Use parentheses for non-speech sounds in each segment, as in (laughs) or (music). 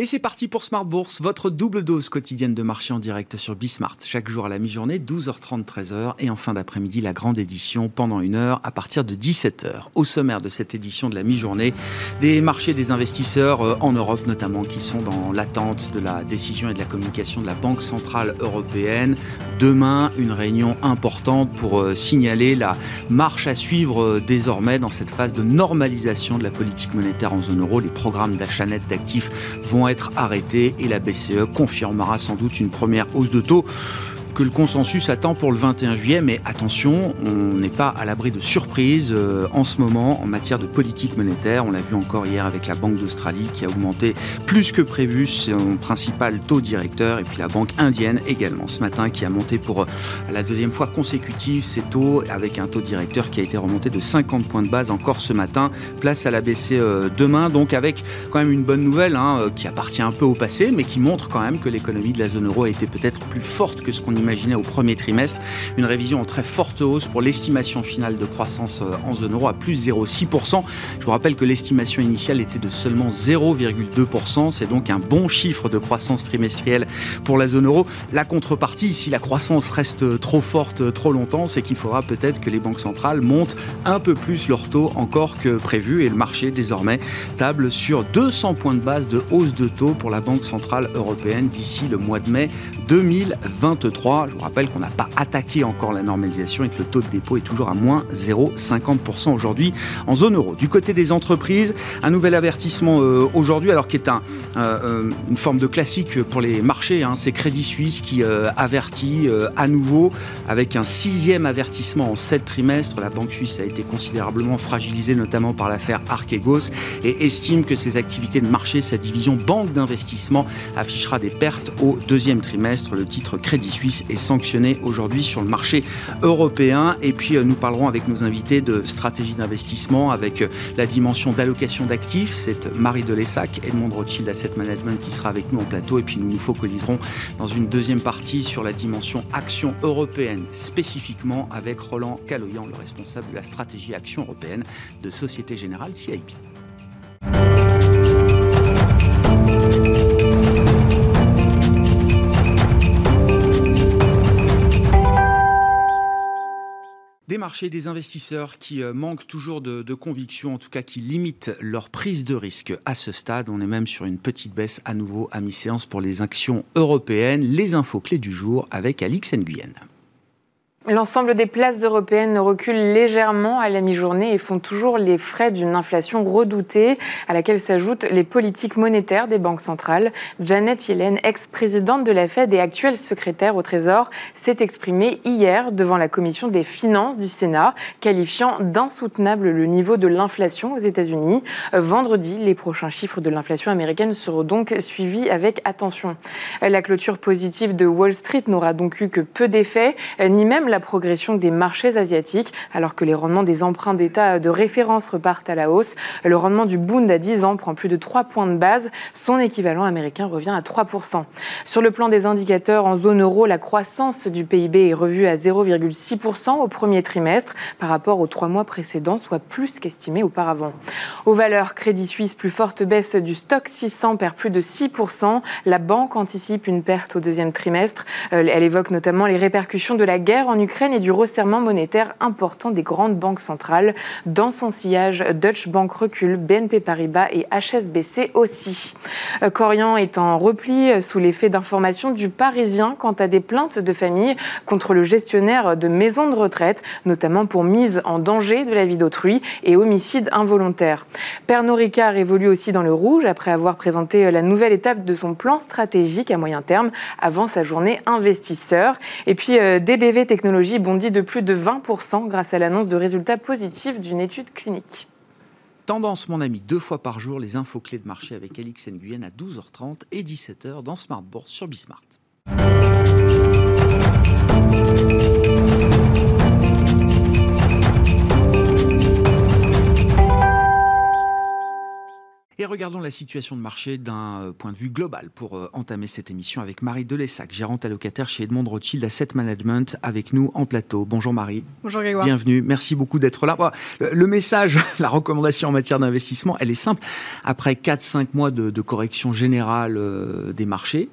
Et c'est parti pour Smart Bourse, votre double dose quotidienne de marché en direct sur Bismart. Chaque jour à la mi-journée, 12h30, 13h. Et en fin d'après-midi, la grande édition pendant une heure à partir de 17h. Au sommaire de cette édition de la mi-journée, des marchés des investisseurs euh, en Europe notamment qui sont dans l'attente de la décision et de la communication de la Banque Centrale Européenne. Demain, une réunion importante pour euh, signaler la marche à suivre euh, désormais dans cette phase de normalisation de la politique monétaire en zone euro. Les programmes d'achat net d'actifs vont être arrêtés et la BCE confirmera sans doute une première hausse de taux que le consensus attend pour le 21 juillet. Mais attention, on n'est pas à l'abri de surprises euh, en ce moment en matière de politique monétaire. On l'a vu encore hier avec la Banque d'Australie qui a augmenté plus que prévu son principal taux directeur. Et puis la Banque indienne également ce matin qui a monté pour euh, la deuxième fois consécutive ses taux avec un taux directeur qui a été remonté de 50 points de base encore ce matin. Place à la BCE euh, demain. Donc avec quand même une bonne nouvelle hein, qui appartient un peu au passé mais qui montre quand même que l'économie de la zone euro a été peut-être plus forte que ce qu'on imaginait au premier trimestre. Une révision en très forte hausse pour l'estimation finale de croissance euh, en zone euro à plus 0,6%. Je vous rappelle que l'estimation initiale était de seulement 0,2%. C'est donc un bon chiffre de croissance trimestrielle pour la zone euro. La contrepartie, si la croissance reste trop forte trop longtemps, c'est qu'il faudra peut-être que les banques centrales montent un peu plus leur taux encore que prévu. Et le marché, désormais, table sur 200 points de base de hausse de taux pour la Banque Centrale Européenne d'ici le mois de mai 2023. Je vous rappelle qu'on n'a pas attaqué encore la normalisation et que le taux de dépôt est toujours à moins 0,50% aujourd'hui en zone euro. Du côté des entreprises, un nouvel avertissement euh, aujourd'hui, alors qui est euh, euh, une forme de classique pour les marchés. Hein. c'est Crédit Suisse qui avertit à nouveau avec un sixième avertissement en sept trimestres. La banque suisse a été considérablement fragilisée, notamment par l'affaire Archegos, et estime que ses activités de marché, sa division banque d'investissement, affichera des pertes au deuxième trimestre. Le titre Crédit Suisse est sanctionné aujourd'hui sur le marché européen. Et puis euh, nous parlerons avec nos invités de stratégie d'investissement, avec euh, la dimension d'allocation d'actifs. C'est Marie Delessac, Edmond Rothschild Asset Management qui sera avec nous en plateau. Et puis nous nous focaliserons dans une deuxième partie sur la dimension action européenne, spécifiquement avec Roland Caloyan, le responsable de la stratégie action européenne de Société Générale CIP. Marchés, des investisseurs qui euh, manquent toujours de, de, conviction, en tout cas qui limitent leur prise de risque à ce stade. On est même sur une petite baisse à nouveau à mi-séance pour les actions européennes. Les infos clés du jour avec Alix Nguyen. L'ensemble des places européennes reculent légèrement à la mi-journée et font toujours les frais d'une inflation redoutée à laquelle s'ajoutent les politiques monétaires des banques centrales. Janet Yellen, ex-présidente de la Fed et actuelle secrétaire au Trésor, s'est exprimée hier devant la commission des finances du Sénat, qualifiant d'insoutenable le niveau de l'inflation aux États-Unis. Vendredi, les prochains chiffres de l'inflation américaine seront donc suivis avec attention. La clôture positive de Wall Street n'aura donc eu que peu d'effets, ni même la progression des marchés asiatiques, alors que les rendements des emprunts d'État de référence repartent à la hausse. Le rendement du Bund à 10 ans prend plus de 3 points de base. Son équivalent américain revient à 3%. Sur le plan des indicateurs, en zone euro, la croissance du PIB est revue à 0,6% au premier trimestre par rapport aux trois mois précédents, soit plus qu'estimé auparavant. Aux valeurs, Crédit Suisse, plus forte baisse du stock 600 perd plus de 6%. La banque anticipe une perte au deuxième trimestre. Euh, elle évoque notamment les répercussions de la guerre en Ukraine et du resserrement monétaire important des grandes banques centrales. Dans son sillage, Deutsche Bank recule, BNP Paribas et HSBC aussi. Euh, Corian est en repli sous l'effet d'informations du Parisien quant à des plaintes de famille contre le gestionnaire de maisons de retraite, notamment pour mise en danger de la vie d'autrui et homicide involontaire. Pernod Ricard évolue aussi dans le rouge après avoir présenté la nouvelle étape de son plan stratégique à moyen terme avant sa journée investisseur. Et puis euh, DBV Technologies bondit de plus de 20% grâce à l'annonce de résultats positifs d'une étude clinique. Tendance, mon ami, deux fois par jour, les infos clés de marché avec Alix Nguyen à 12h30 et 17h dans Smart Bourse sur Bismart. Et regardons la situation de marché d'un euh, point de vue global pour euh, entamer cette émission avec Marie Delessac, gérante allocataire chez Edmond Rothschild Asset Management, avec nous en plateau. Bonjour Marie. Bonjour Grégoire. Bienvenue, merci beaucoup d'être là. Le message, (laughs) la recommandation en matière d'investissement, elle est simple. Après 4-5 mois de, correction générale euh, des marchés,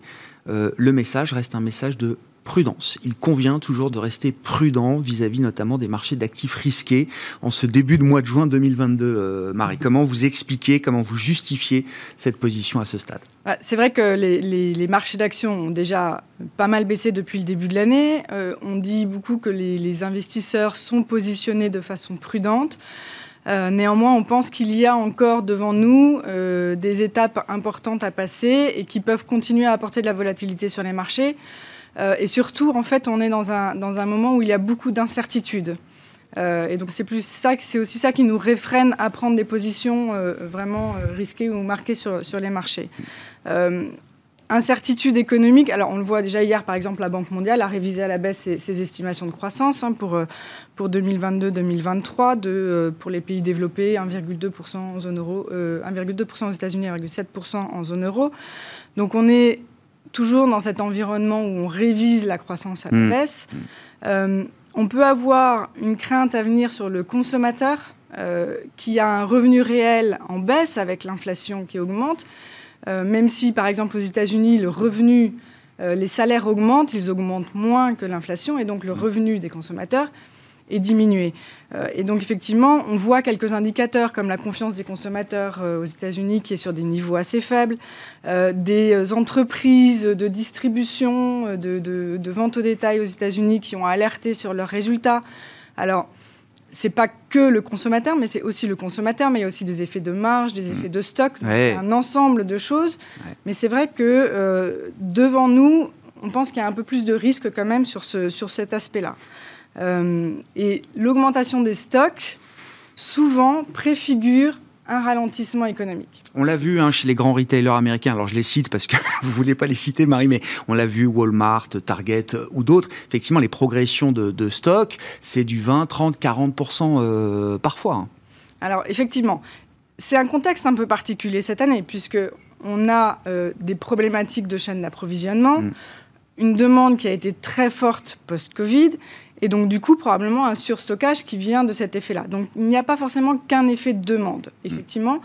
le message reste un message de prudence. Il convient toujours de rester prudent vis-à-vis notamment des marchés d'actifs risqués en ce début de mois de juin 2022. Euh, Marie, comment vous expliquez, comment vous justifiez cette position à ce stade? Bah, C'est vrai que les, marchés d'actions ont déjà pas mal baissé depuis le début de l'année. Euh, on dit beaucoup que les, investisseurs sont positionnés de façon prudente. Euh, néanmoins, on pense qu'il y a encore devant nous des étapes importantes à passer et qui peuvent continuer à apporter de la volatilité sur les marchés. Euh, et surtout, en fait, on est dans un, dans un moment où il y a beaucoup d'incertitudes. Euh, et donc c'est plus ça, c'est aussi ça qui nous réfrène à prendre des positions euh, vraiment risquées ou marquées sur, sur les marchés. incertitude économique. Alors on le voit déjà hier, par exemple, la Banque mondiale a révisé à la baisse ses, estimations de croissance hein, pour pour 2022-2023 de pour les pays développés 1,2% en zone euro, 1,2% aux États-Unis, 1,7% en zone euro. Donc on est toujours dans cet environnement où on révise la croissance à la mmh. baisse. Mmh. Euh, on peut avoir une crainte à venir sur le consommateur euh, qui a un revenu réel en baisse avec l'inflation qui augmente. Euh, même si, par exemple, aux États-Unis, le revenu, les salaires augmentent, ils augmentent moins que l'inflation et donc le mmh. revenu des consommateurs est diminué. Euh, et donc effectivement, on voit quelques indicateurs comme la confiance des consommateurs euh, aux États-Unis qui est sur des niveaux assez faibles, euh, des entreprises de distribution, de, de, vente au détail aux États-Unis qui ont alerté sur leurs résultats. Alors, c'est pas que le consommateur, mais c'est aussi le consommateur, mais il y a aussi des effets de marge, des effets de stock, un ensemble de choses. Mais c'est vrai que devant nous, on pense qu'il y a un peu plus de risque quand même sur, ce, sur cet aspect-là. Euh, et l'augmentation des stocks, souvent, préfigure un ralentissement économique. On l'a vu hein, chez les grands retailers américains, alors je les cite parce que (laughs) vous ne voulez pas les citer Marie, mais on l'a vu Walmart, Target ou d'autres, effectivement les progressions de, de stock, c'est du 20, 30, 40% parfois. Hein. Alors effectivement, c'est un contexte un peu particulier cette année puisque on a euh, des problématiques de chaîne d'approvisionnement, mm. une demande qui a été très forte post-Covid et donc, du coup, probablement un surstockage qui vient de cet effet-là. Donc, il n'y a pas forcément qu'un effet de demande. Effectivement,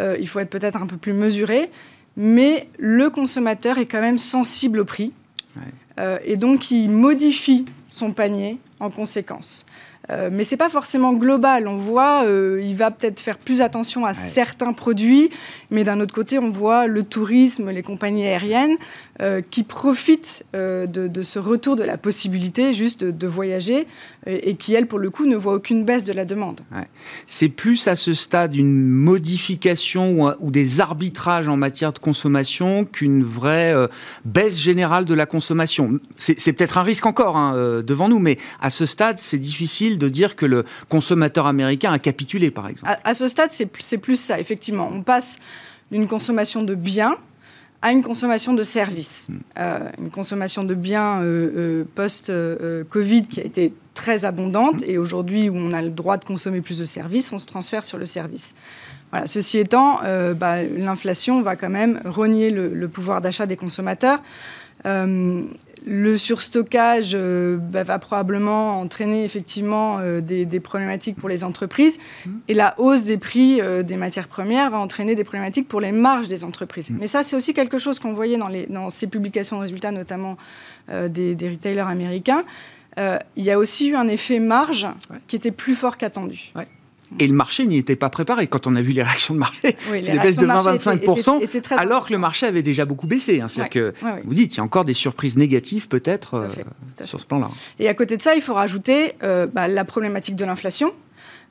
euh, il faut être peut-être un peu plus mesuré, mais le consommateur est quand même sensible au prix. Euh, et donc, il modifie son panier en conséquence. Euh, mais c'est pas forcément global. On voit, euh, il va peut-être faire plus attention à certains produits, mais d'un autre côté, on voit le tourisme, les compagnies aériennes euh, qui profitent de, ce retour de la possibilité juste de, voyager et qui, elles, pour le coup, ne voient aucune baisse de la demande. C'est plus à ce stade une modification ou, des arbitrages en matière de consommation qu'une vraie baisse générale de la consommation. C'est peut-être un risque encore hein, devant nous, mais à ce stade, c'est difficile de dire que le consommateur américain a capitulé, par exemple. À, ce stade, c'est plus ça, effectivement. On passe d'une consommation de biens à une consommation de services. Hmm. Euh, une consommation de biens euh, euh, post-Covid qui a été très abondante et aujourd'hui où on a le droit de consommer plus de services, on se transfère sur le service. Voilà. Ceci étant, bah, l'inflation va quand même renier le pouvoir d'achat des consommateurs. Euh, le surstockage euh, bah, va probablement entraîner effectivement euh, des, problématiques pour les entreprises mmh. et la hausse des prix des matières premières va entraîner des problématiques pour les marges des entreprises. Mmh. Mais ça, c'est aussi quelque chose qu'on voyait dans, les, dans, ces publications de résultats, notamment des, retailers américains. il y a aussi eu un effet marge qui était plus fort qu'attendu. Et le marché n'y était pas préparé. Quand on a vu les réactions de marché, c'est des baisses de 20-25%, alors que le marché avait déjà beaucoup baissé. Hein. C'est-à-dire que vous dites, il y a encore des surprises négatives peut-être euh, sur ce plan-là. Et à côté de ça, il faut rajouter euh, bah, la problématique de l'inflation.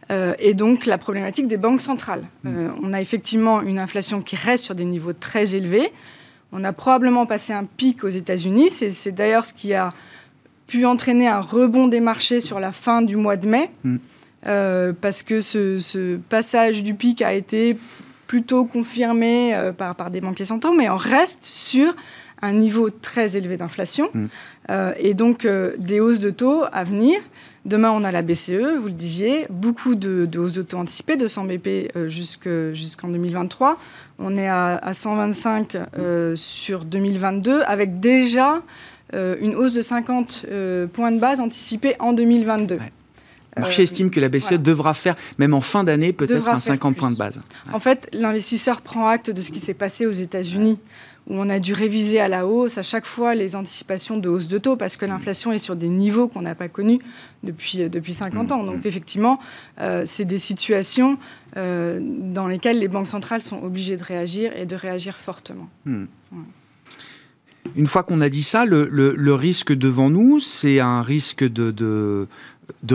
Euh, et donc la problématique des banques centrales. Mm. on a effectivement une inflation qui reste sur des niveaux très élevés. On a probablement passé un pic aux États-Unis. C'est d'ailleurs ce qui a pu entraîner un rebond des marchés sur la fin du mois de mai. Mm. Euh, parce que ce, passage du pic a été plutôt confirmé euh, par, par des banquiers centraux, mais on reste sur un niveau très élevé d'inflation mm. et donc des hausses de taux à venir. Demain, on a la BCE, vous le disiez, beaucoup de, hausses de taux anticipées, 200 BP jusqu'en 2023. On est à, 125 sur 2022, avec déjà une hausse de 50 points de base anticipée en 2022. Le marché estime que la BCE devra faire, même en fin d'année, peut-être un 50 points de base. En fait, l'investisseur prend acte de ce qui s'est passé aux États-Unis, où on a dû réviser à la hausse à chaque fois les anticipations de hausse de taux, parce que l'inflation est sur des niveaux qu'on n'a pas connus depuis, euh, depuis 50 ans. Donc, effectivement, euh, c'est des situations euh, dans lesquelles les banques centrales sont obligées de réagir et de réagir fortement. Une fois qu'on a dit ça, le, risque devant nous, c'est un risque de de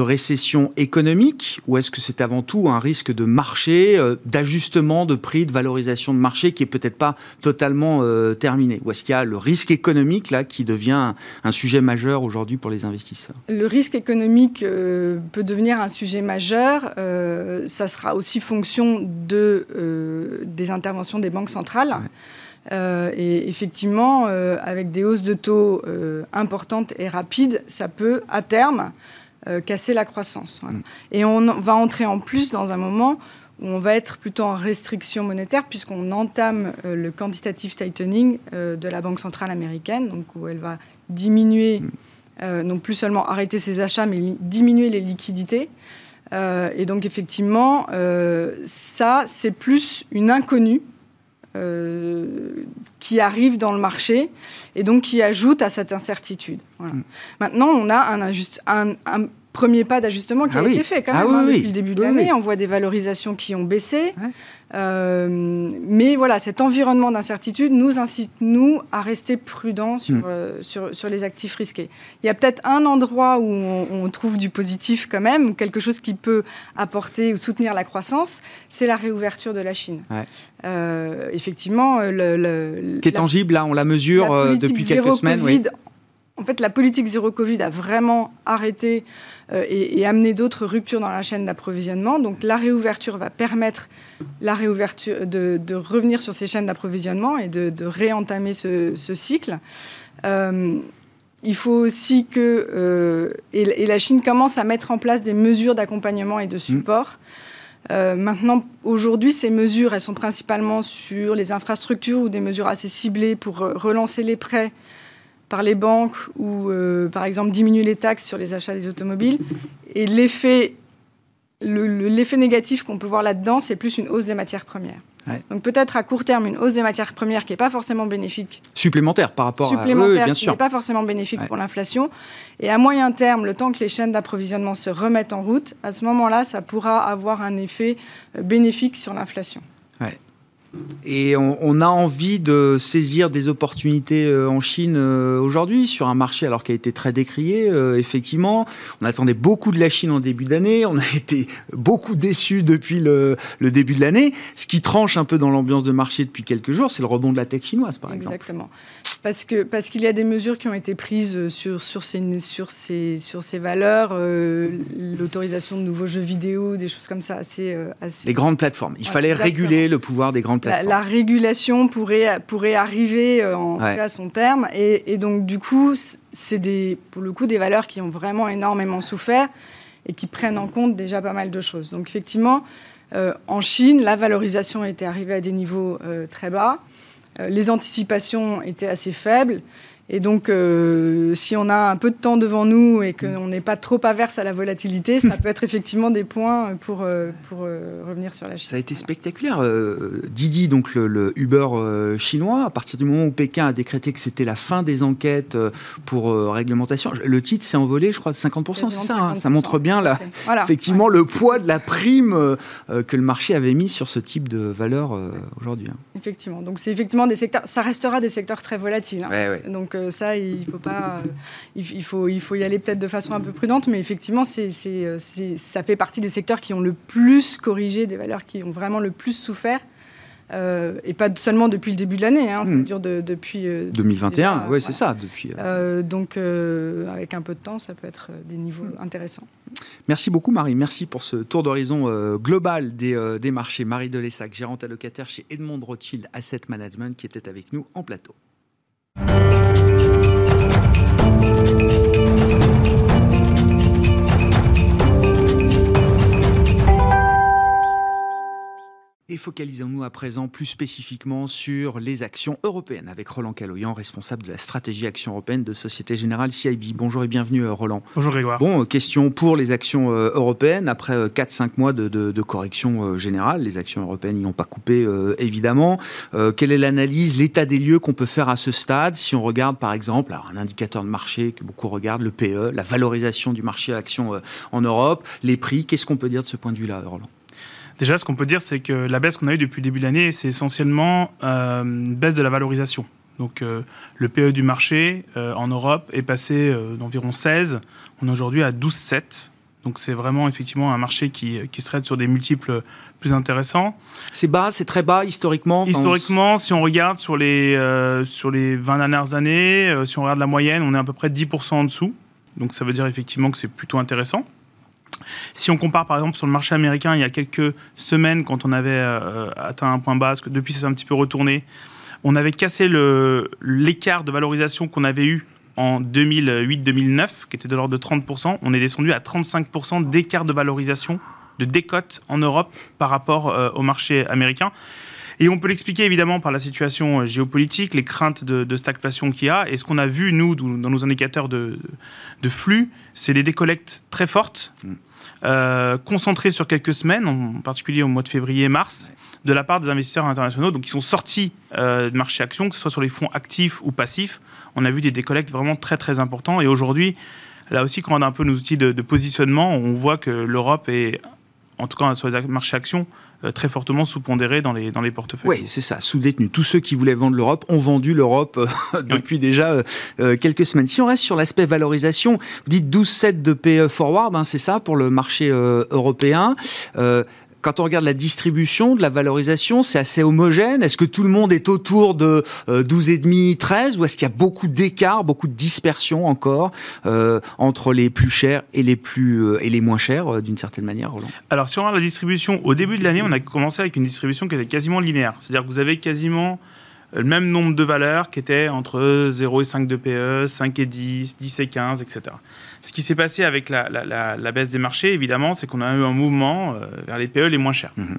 récession économique ou est-ce que c'est avant tout un risque de marché, euh, d'ajustement de prix, de valorisation de marché qui est peut-être pas totalement euh, terminé? Ou est-ce qu'il y a le risque économique là qui devient un, sujet majeur aujourd'hui pour les investisseurs? Le risque économique euh, peut devenir un sujet majeur. ça sera aussi fonction de, des interventions des banques centrales. et effectivement, avec des hausses de taux importantes et rapides, ça peut à terme casser la croissance. Mm. Et on va entrer en plus dans un moment où on va être plutôt en restriction monétaire puisqu'on entame euh, le quantitative tightening euh, de la Banque centrale américaine, donc où elle va diminuer, mm. non plus seulement arrêter ses achats, mais diminuer les liquidités. et donc effectivement, ça, c'est plus une inconnue qui arrive dans le marché et donc qui ajoute à cette incertitude. Mm. Maintenant, on a un, un, un premier pas d'ajustement qui ah a été fait quand ah même hein, depuis le début de l'année. On voit des valorisations qui ont baissé. Euh, mais voilà, cet environnement d'incertitude nous incite, nous, à rester prudents sur, mm. euh, sur, sur, les actifs risqués. Il y a peut-être un endroit où on, trouve du positif quand même, quelque chose qui peut apporter ou soutenir la croissance, c'est la réouverture de la Chine. Euh, effectivement, le, qui est tangible, là, on la mesure depuis quelques semaines. oui. En fait, la politique zéro Covid a vraiment arrêté euh, et, amené d'autres ruptures dans la chaîne d'approvisionnement. Donc, la réouverture va permettre la réouverture de, revenir sur ces chaînes d'approvisionnement et de, réentamer ce, cycle. Euh, il faut aussi que euh, et, la Chine commence à mettre en place des mesures d'accompagnement et de support. maintenant, aujourd'hui, ces mesures, elles sont principalement sur les infrastructures ou des mesures assez ciblées pour relancer les prêts par les banques ou, euh, par exemple, diminuer les taxes sur les achats des automobiles. Et l'effet, l'effet négatif qu'on peut voir là-dedans, c'est plus une hausse des matières premières. Donc peut-être à court terme une hausse des matières premières qui n'est pas forcément bénéfique. Supplémentaire par rapport supplémentaire à... qui n'est pas forcément bénéfique pour l'inflation. Et à moyen terme, le temps que les chaînes d'approvisionnement se remettent en route, à ce moment-là, ça pourra avoir un effet euh, bénéfique sur l'inflation. Et on, a envie de saisir des opportunités euh, en Chine euh, aujourd'hui sur un marché alors qui a été très décrié. Euh, effectivement, on attendait beaucoup de la Chine en début d'année. On a (laughs) été beaucoup déçus depuis le, début de l'année. Ce qui tranche un peu dans l'ambiance de marché depuis quelques jours, c'est le rebond de la tech chinoise, par exemple. Exactement. Parce que parce qu'il y a des mesures qui ont été prises sur sur ces sur ces sur ces valeurs, l'autorisation de nouveaux jeux vidéo, des choses comme ça assez assez. Les grandes plateformes. Il fallait réguler le pouvoir des grandes la, régulation pourrait, pourrait arriver euh, à son terme. Et, donc, du coup, c'est des, pour le coup des valeurs qui ont vraiment énormément souffert et qui prennent en compte déjà pas mal de choses. Donc, effectivement, euh, en Chine, la valorisation était arrivée à des niveaux euh, très bas. Les anticipations étaient assez faibles. Et donc, euh, si on a un peu de temps devant nous et qu'on n'est pas trop averse à la volatilité, ça peut être effectivement des points pour, euh, pour euh, revenir sur la Chine. Ça a été spectaculaire. Didi, donc le, Uber chinois, à partir du moment où Pékin a décrété que c'était la fin des enquêtes pour réglementation, le titre s'est envolé, je crois, de 50%, c'est ça hein. Ça montre bien, là, effectivement, le poids de la prime que le marché avait mis sur ce type de valeur aujourd'hui. Hein. Effectivement. Donc, c'est effectivement des secteurs, ça restera des secteurs très volatiles. Hein. Donc, ça, il faut pas, euh, il faut, il faut y aller peut-être de façon un peu prudente, mais effectivement, c'est, euh, ça fait partie des secteurs qui ont le plus corrigé, des valeurs qui ont vraiment le plus souffert. Euh, et pas seulement depuis le début de l'année, hein, ça hmm. dure depuis 2021. oui, c'est ça. Depuis. donc, avec un peu de temps, ça peut être des niveaux hmm. intéressants. Merci beaucoup, Marie. Merci pour ce tour d'horizon global des, des marchés. Marie Delessac, gérante allocataire chez Edmond Rothschild Asset Management, qui était avec nous en plateau. Thank you. Et focalisons-nous à présent plus spécifiquement sur les actions européennes avec Roland Caloyan, responsable de la stratégie action européenne de Société Générale CIB. Bonjour et bienvenue euh, Roland. Bonjour Grégoire. Bon, euh, question pour les actions euh, européennes. Après 4-5 mois de, de, correction générale, les actions européennes n'y ont pas coupé évidemment. quelle est l'analyse, l'état des lieux qu'on peut faire à ce stade si on regarde par exemple alors, un indicateur de marché que beaucoup regardent, le PE, la valorisation du marché action en Europe, les prix, qu'est-ce qu'on peut dire de ce point de vue-là Roland? Déjà, ce qu'on peut dire, c'est que la baisse qu'on a eue depuis le début de l'année, c'est essentiellement euh, une baisse de la valorisation. Donc euh, le PE du marché euh, en Europe est passé d'environ 16, on est aujourd'hui à 12,7. Donc c'est vraiment effectivement un marché qui, qui se traite sur des multiples plus intéressants. C'est bas, c'est très bas historiquement Historiquement, si on regarde sur les, sur les 20 dernières années, si on regarde la moyenne, on est à peu près 10% en dessous. Donc ça veut dire effectivement que c'est plutôt intéressant. Si on compare par exemple sur le marché américain, il y a quelques semaines, quand on avait euh, atteint un point bas, que depuis c'est un petit peu retourné, on avait cassé l'écart de valorisation qu'on avait eu en 2008-2009, qui était de l'ordre de 30%. On est descendu à 35% d'écart de valorisation, de décote en Europe par rapport euh, au marché américain. Et on peut l'expliquer évidemment par la situation euh, géopolitique, les craintes de, stagflation qu'il y a. Et ce qu'on a vu, nous, dans nos indicateurs de, flux, c'est des décollectes très fortes, mm. Euh, concentrées sur quelques semaines, en particulier au mois de février et mars, de la part des investisseurs internationaux, donc qui sont sortis euh, de marché action, que ce soit sur les fonds actifs ou passifs. On a vu des décollectes vraiment très très importants. Et aujourd'hui, là aussi, quand on a un peu nos outils de, de positionnement, on voit que l'Europe est, en tout cas sur les marchés actions, très fortement sous-pondéré dans les, dans les portefeuilles. Oui, c'est ça, sous-détenu. Tous ceux qui voulaient vendre l'Europe ont vendu l'Europe euh, (laughs) depuis déjà euh, quelques semaines. Si on reste sur l'aspect valorisation, vous dites 12,7 de PE forward, hein, c'est ça, pour le marché européen quand on regarde la distribution de la valorisation, c'est assez homogène. Est-ce que tout le monde est autour de 12,5, euh, 13 ou est-ce qu'il y a beaucoup d'écart, beaucoup de dispersion encore euh, entre les plus chers et les plus euh, et les moins chers d'une certaine manière, Roland? Alors si on regarde la distribution, au début de l'année, on a commencé avec une distribution qui était quasiment linéaire. C'est-à-dire que vous avez quasiment le même nombre de valeurs qui étaient entre 0 et 5 de PE, 5 et 10, 10 et 15, etc. Ce qui s'est passé avec la, baisse des marchés, évidemment, c'est qu'on a eu un mouvement euh, vers les PE les moins chers. Mhm.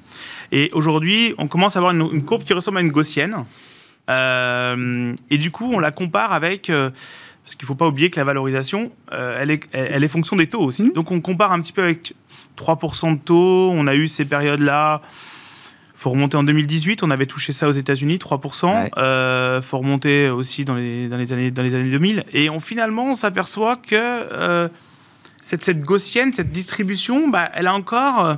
Et aujourd'hui, on commence à avoir une, courbe qui ressemble à une gaussienne. Euh, et du coup, on la compare avec... Euh, parce qu'il ne faut pas oublier que la valorisation, elle, est, elle, est fonction des taux aussi. Mhm. Donc on compare un petit peu avec 3% de taux. On a eu ces périodes-là faut remonter en 2018, on avait touché ça aux États-Unis, 3%. Il euh, faut remonter aussi dans les, dans les, années, dans les années 2000. Et on, finalement, on s'aperçoit que euh, cette, cette gaussienne, cette distribution, bah, elle a encore.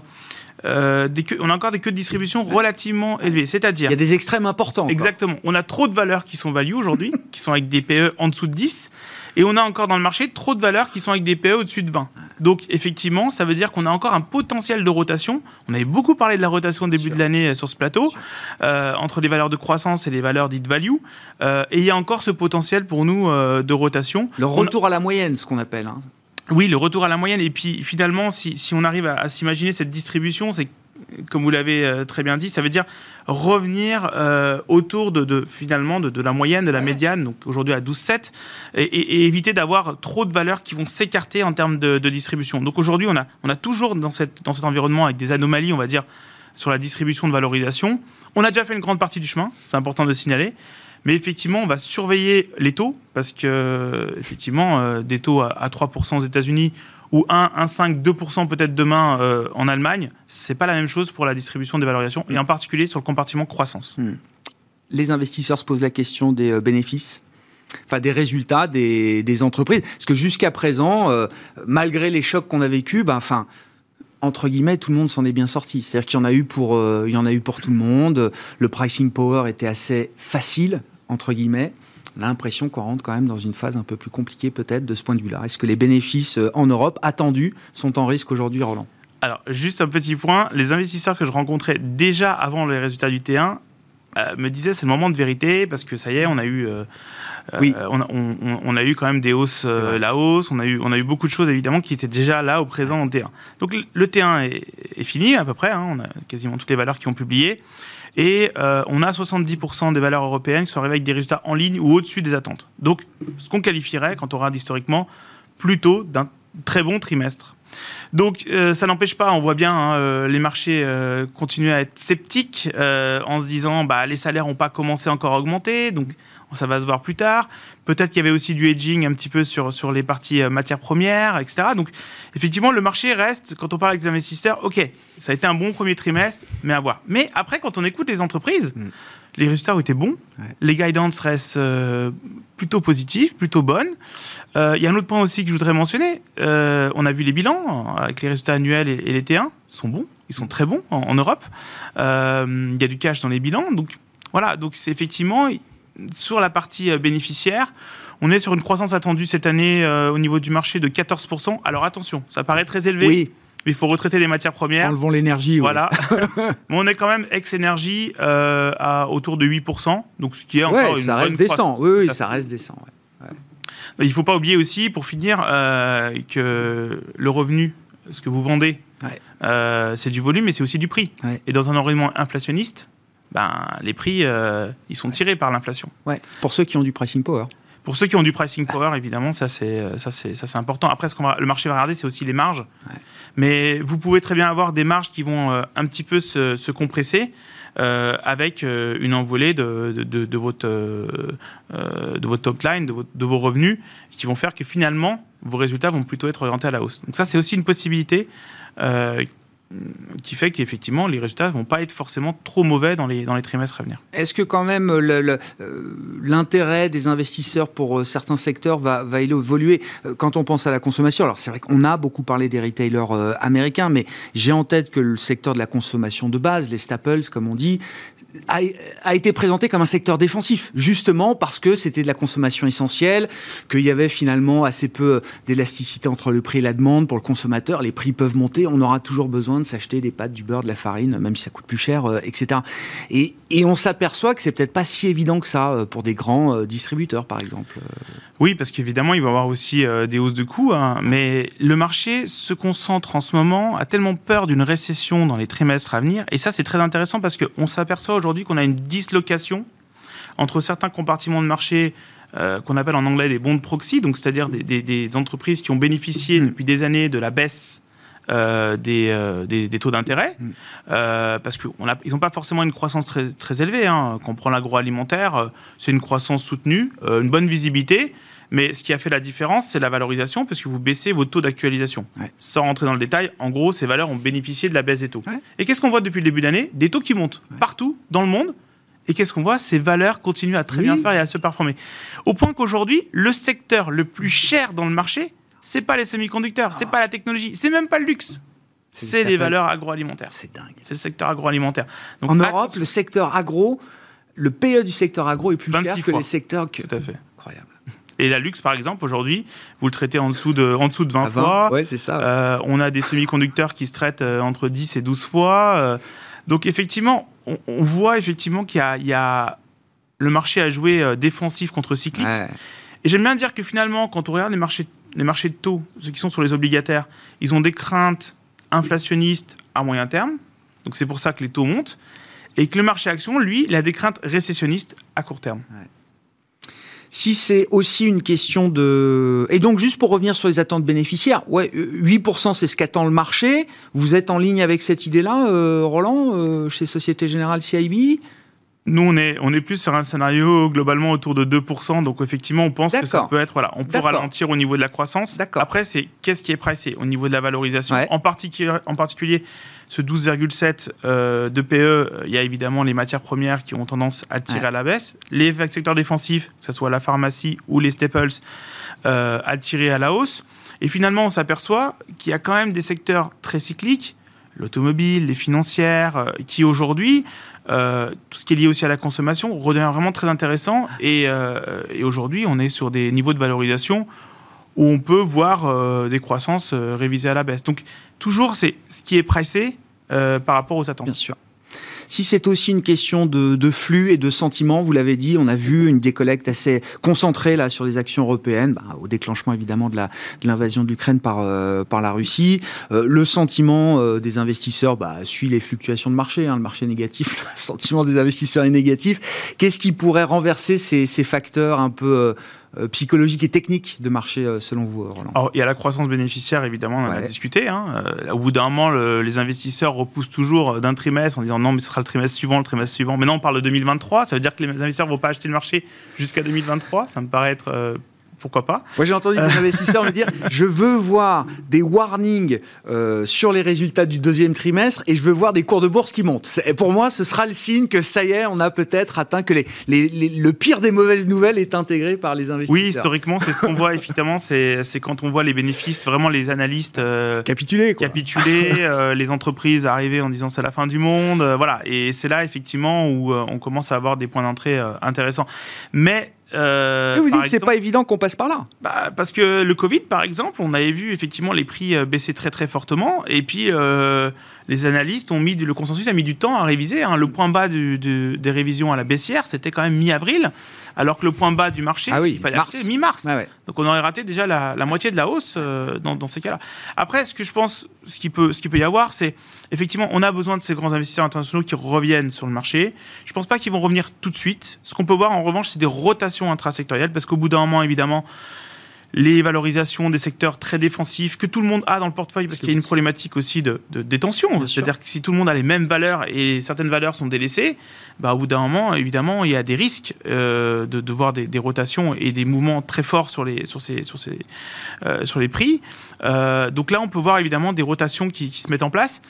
Euh, des on a encore des queues de distribution relativement élevées. C'est-à-dire. Il y a des extrêmes importants. Exactement. On a trop de valeurs qui sont value aujourd'hui, (laughs) qui sont avec des PE en dessous de 10. Et on a encore dans le marché trop de valeurs qui sont avec des PE au-dessus de 20. Donc effectivement, ça veut dire qu'on a encore un potentiel de rotation. On avait beaucoup parlé de la rotation au début de l'année euh, sur ce plateau, euh, entre les valeurs de croissance et les valeurs dites value. Euh, et il y a encore ce potentiel pour nous de rotation. Le retour à la moyenne, ce qu'on appelle. Hein. Oui, le retour à la moyenne. Et puis finalement, si, si on arrive à, à s'imaginer cette distribution, c'est comme vous l'avez euh, très bien dit, ça veut dire revenir euh, autour de, finalement de, la moyenne, de la médiane, donc aujourd'hui à 12,7, et, et, éviter d'avoir trop de valeurs qui vont s'écarter en termes de, distribution. Donc aujourd'hui, on a, on a toujours dans, cette, dans cet environnement avec des anomalies, on va dire, sur la distribution de valorisation. On a déjà fait une grande partie du chemin, c'est important de signaler. Mais effectivement, on va surveiller les taux, parce que, effectivement, euh, des taux à, à 3% aux États-Unis ou 1, 1,5, 2% peut-être demain euh, en Allemagne, c'est pas la même chose pour la distribution des valorisations, et en particulier sur le compartiment croissance. Hmm. Les investisseurs se posent la question des euh, bénéfices enfin des résultats des, des entreprises. Parce que jusqu'à présent, euh, malgré les chocs qu'on a vécus, ben, enfin, entre guillemets, tout le monde s'en est bien sorti. C'est-à-dire qu'il y en a eu pour, il y en a eu pour tout le monde. Le pricing power était assez facile entre guillemets l'impression qu'on rentre quand même dans une phase un peu plus compliquée peut-être de ce point de vue-là. Est-ce que les bénéfices euh, en Europe attendus sont en risque aujourd'hui, Roland? Alors, juste un petit point, les investisseurs que je rencontrais déjà avant les résultats du T1 euh, me disaient c'est le moment de vérité parce que ça y est, on a eu, euh, oui. on, a eu quand même des hausses, la hausse, on a, eu, on a eu beaucoup de choses évidemment qui étaient déjà là au présent en T1. Donc le T1 est, fini à peu près, hein, on a quasiment toutes les valeurs qui ont publié. Et on a 70% des valeurs européennes qui sont arrivées avec des résultats en ligne ou au-dessus des attentes. Donc, ce qu'on qualifierait, quand on regarde historiquement, plutôt d'un très bon trimestre. Donc ça n'empêche pas, on voit bien hein, les marchés continuer à être sceptiques en se disant bah, les salaires n'ont pas commencé encore à augmenter, donc ça va se voir plus tard. Peut-être qu'il y avait aussi du hedging un petit peu sur, sur les parties euh, matières premières, etc. Donc, effectivement, le marché reste, quand on parle avec les investisseurs, OK, ça a été un bon premier trimestre, mais à voir. Mais après, quand on écoute les entreprises, mm. les résultats ont été bons, les guidance restent euh, plutôt positifs, plutôt bonnes. Euh, il y a un autre point aussi que je voudrais mentionner. on a vu les bilans avec les résultats annuels et, les T1 sont bons, ils sont très bons en, en Europe. Il y a du cash dans les bilans, donc voilà, donc c'est effectivement sur la partie euh, bénéficiaire, on est sur une croissance attendue cette année euh, au niveau du marché de 14%. Alors attention, ça paraît très élevé. Oui. Mais il faut retraiter les matières premières. Enlevons l'énergie. Voilà. (laughs) (laughs) mais on est quand même ex-énergie euh, à autour de 8%. Donc ce qui est encore ouais, une ça reste décent. Oui, oui, ça reste décent. Il ne faut pas oublier aussi, pour finir, que le revenu, ce que vous vendez, c'est du volume, mais c'est aussi du prix. Et dans un environnement inflationniste, ben, les prix, euh, ils sont tirés par l'inflation. Ouais. Pour ceux qui ont du pricing power. Pour ceux qui ont du pricing power, évidemment, ça c'est ça c'est ça c'est important. Après, ce qu'on va, le marché va regarder, c'est aussi les marges. Mais vous pouvez très bien avoir des marges qui vont euh, un petit peu se, se compresser. Euh, avec une envolée de, de, de, votre, de votre top line, de, de, vos revenus, qui vont faire que finalement, vos résultats vont plutôt être orientés à la hausse. Donc ça, c'est aussi une possibilité qui fait qu'effectivement les résultats vont pas être forcément trop mauvais dans les, dans les trimestres à venir. Est-ce que quand même euh, l'intérêt des investisseurs pour euh, certains secteurs va, va évoluer? Euh, quand on pense à la consommation Alors c'est vrai qu'on a beaucoup parlé des retailers américains, mais j'ai en tête que le secteur de la consommation de base, les staples comme on dit, a, été présenté comme un secteur défensif, justement parce que c'était de la consommation essentielle, qu'il y avait finalement assez peu d'élasticité entre le prix et la demande pour le consommateur. Les prix peuvent monter, on aura toujours besoin de s'acheter des pâtes, du beurre, de la farine, même si ça coûte plus cher, euh, etc. Et, et on s'aperçoit que c'est peut-être pas si évident que ça euh, pour des grands euh, distributeurs, par exemple. Oui, parce qu'évidemment, il va y avoir aussi des hausses de coûts, hein, mais le marché se concentre en ce moment, a tellement peur d'une récession dans les trimestres à venir, et ça c'est très intéressant parce qu'on s'aperçoit aujourd'hui qu'on a une dislocation entre certains compartiments de marché qu'on appelle en anglais des bons de proxy, donc c'est-à-dire des, des, entreprises qui ont bénéficié mmh. depuis des années de la baisse euh, euh, des, des, taux d'intérêt, mm. euh, parce qu'ils n'ont pas forcément une croissance très, très élevée. Hein. Quand on prend l'agroalimentaire, c'est une croissance soutenue, une bonne visibilité. Mais ce qui a fait la différence, c'est la valorisation, parce que vous baissez vos taux d'actualisation. Sans rentrer dans le détail, en gros, ces valeurs ont bénéficié de la baisse des taux. Et qu'est-ce qu'on voit depuis le début d'année? Des taux qui montent partout dans le monde. Et qu'est-ce qu'on voit? Ces valeurs continuent à très bien faire et à se performer. Au point qu'aujourd'hui, le secteur le plus cher dans le marché, c'est pas les semi-conducteurs, c'est pas la technologie, c'est même pas le luxe. C'est les valeurs agroalimentaires. C'est dingue. C'est le secteur agroalimentaire. Donc, en Europe, le secteur agro, le PE du secteur agro est plus cher que les secteurs que... Tout à fait. Incroyable. Et la luxe, par exemple, aujourd'hui, vous le traitez en dessous de, en dessous de 20, fois. Ouais, c'est ça. Euh, on a des semi-conducteurs qui se traitent euh, entre 10 et 12 fois. Euh. donc, effectivement, on, voit effectivement qu'il y, a, le marché à jouer défensif contre cyclique. Et j'aime bien dire que finalement, quand on regarde les marchés les marchés de taux, ceux qui sont sur les obligataires, ils ont des craintes inflationnistes à moyen terme. Donc c'est pour ça que les taux montent. Et que le marché action, lui, il a des craintes récessionnistes à court terme. Si c'est aussi une question de... Et donc, juste pour revenir sur les attentes bénéficiaires, ouais, 8% c'est ce qu'attend le marché. Vous êtes en ligne avec cette idée-là, euh, Roland, euh, chez Société Générale CIB nous, on est, on est plus sur un scénario globalement autour de 2%. Donc, effectivement, on pense que ça peut être, voilà, on peut ralentir au niveau de la croissance. Après, c'est qu'est-ce qui est pricé au niveau de la valorisation? En, particulier, en particulier, ce 12,7 euh, de PE, il y a évidemment les matières premières qui ont tendance à tirer à la baisse. Les secteurs défensifs, que ce soit la pharmacie ou les staples, euh, à tirer à la hausse. Et finalement, on s'aperçoit qu'il y a quand même des secteurs très cycliques, l'automobile, les financières, euh, qui aujourd'hui euh, tout ce qui est lié aussi à la consommation redevient vraiment très intéressant. Euh, et, aujourd'hui, on est sur des niveaux de valorisation où on peut voir euh, des croissances révisées à la baisse. Donc, toujours, c'est ce qui est pricé par rapport aux attentes. Bien sûr. Si c'est aussi une question de, flux et de sentiments, vous l'avez dit, on a vu une décollecte assez concentrée là sur les actions européennes, bah, au déclenchement évidemment de l'invasion de l'Ukraine par, euh, la Russie. Euh, le sentiment euh, des investisseurs bah, suit les fluctuations de marché, hein, le marché négatif, (laughs) le sentiment des investisseurs est négatif. Qu'est-ce qui pourrait renverser ces, ces facteurs un peu euh, psychologique et technique de marché euh, selon vous, Roland Alors, Il y a la croissance bénéficiaire, évidemment, on en a discuté. Hein. Euh, au bout d'un moment, les investisseurs repoussent toujours d'un trimestre en disant non, mais ce sera le trimestre suivant, le trimestre suivant. Maintenant, on parle de 2023, ça veut dire que les investisseurs ne vont pas acheter le marché jusqu'à 2023. Ça me paraît être pourquoi pas Moi, j'ai entendu des investisseurs me dire (laughs) je veux voir des warnings euh, sur les résultats du deuxième trimestre et je veux voir des cours de bourse qui montent. Pour moi, ce sera le signe que ça y est, on a peut-être atteint que les, le pire des mauvaises nouvelles est intégré par les investisseurs. Oui, historiquement, c'est ce qu'on voit, (laughs) effectivement, c'est quand on voit les bénéfices, vraiment les analystes euh, capituler, capituler (laughs) euh, les entreprises arriver en disant c'est la fin du monde, voilà. Et c'est là, effectivement, où on commence à avoir des points d'entrée intéressants. Mais euh, vous dites que c'est pas évident qu'on passe par là. Bah, parce que le Covid, par exemple, on avait vu effectivement les prix euh, baisser très très fortement, et puis euh, les analystes ont mis le consensus a mis du temps à réviser. Hein. Le point bas des révisions à la baissière, c'était quand même mi-avril alors que le point bas du marché, ah il fallait acheter mi-mars. Donc on aurait raté déjà la, moitié de la hausse euh, dans, ces cas-là. Après, ce que je pense, ce qui peut, ce qui peut y avoir, c'est effectivement, on a besoin de ces grands investisseurs internationaux qui reviennent sur le marché. Je ne pense pas qu'ils vont revenir tout de suite. Ce qu'on peut voir en revanche, c'est des rotations intrasectorielles, parce qu'au bout d'un moment, évidemment, les valorisations des secteurs très défensifs que tout le monde a dans le portefeuille parce qu'il y a une problématique aussi de, détention. C'est-à-dire que si tout le monde a les mêmes valeurs et certaines valeurs sont délaissées, bah, au bout d'un moment, évidemment, il y a des risques euh, de, voir des, rotations et des mouvements très forts sur les, sur ces, sur ces, euh, sur les prix. Euh, donc là, on peut voir évidemment des rotations qui, se mettent en place.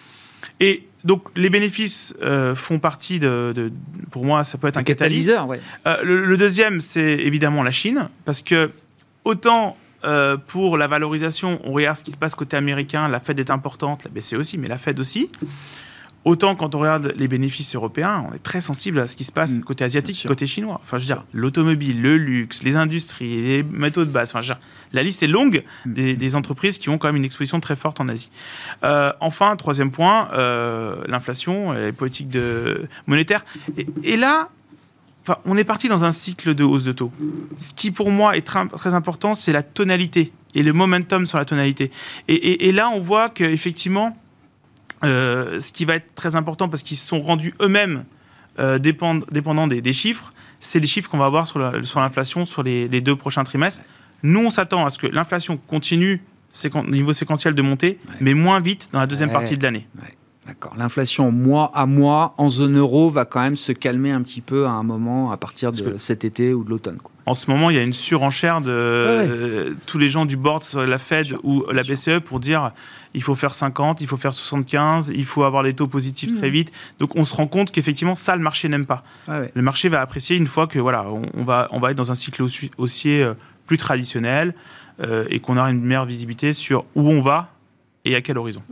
Et donc les bénéfices font partie de, pour moi, ça peut être un, catalyseur. le, deuxième, c'est évidemment la Chine, parce que autant euh, pour la valorisation, on regarde ce qui se passe côté américain, la Fed est importante, la BCE aussi, mais la Fed aussi. Autant quand on regarde les bénéfices européens, on est très sensible à ce qui se passe mm. côté asiatique, côté chinois. Enfin, je veux dire, l'automobile, le luxe, les industries, les métaux de base. Enfin, je veux dire, la liste est longue mm. des, entreprises qui ont quand même une exposition très forte en Asie. Euh, enfin, troisième point, euh, l'inflation, les politiques de monétaires. et, là, on est parti dans un cycle de hausse de taux. Ce qui, pour moi, est très, important, c'est la tonalité et le momentum sur la tonalité. Et, là, on voit qu'effectivement, euh, ce qui va être très important, parce qu'ils se sont rendus eux-mêmes euh, dépendants des, chiffres, c'est les chiffres qu'on va avoir sur l'inflation sur, les, deux prochains trimestres. Nous, on s'attend à ce que l'inflation continue au niveau séquentiel de monter, mais moins vite dans la deuxième partie de l'année. D'accord. L'inflation mois à mois en zone euro va quand même se calmer un petit peu à un moment à partir de cet été ou de l'automne. En ce moment, il y a une surenchère de tous les gens du board sur la Fed ou la BCE pour dire il faut faire 50, il faut faire 75, il faut avoir des taux positifs très mmh. vite. Donc on se rend compte qu'effectivement ça le marché n'aime pas. Le marché va apprécier une fois que voilà on, va on va être dans un cycle haussier euh, plus traditionnel euh, et qu'on aura une meilleure visibilité sur où on va et à quel horizon.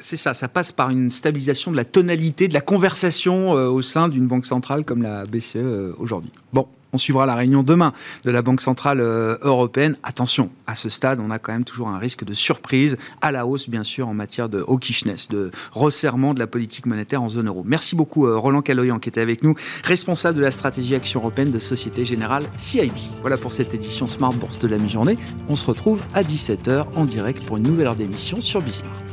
C'est ça, ça passe par une stabilisation de la tonalité de la conversation euh, au sein d'une banque centrale comme la BCE euh, aujourd'hui. Bon, on suivra la réunion demain de la Banque Centrale euh, Européenne. Attention, à ce stade, on a quand même toujours un risque de surprise à la hausse, bien sûr, en matière de hawkishness, de resserrement de la politique monétaire en zone euro. Merci beaucoup, Roland Caloyan, qui était avec nous, responsable de la stratégie Action Européenne de Société Générale CIB. Voilà pour cette édition Smart Bourse de la mi-journée. On se retrouve à 17h en direct pour une nouvelle heure d'émission sur Bismarck.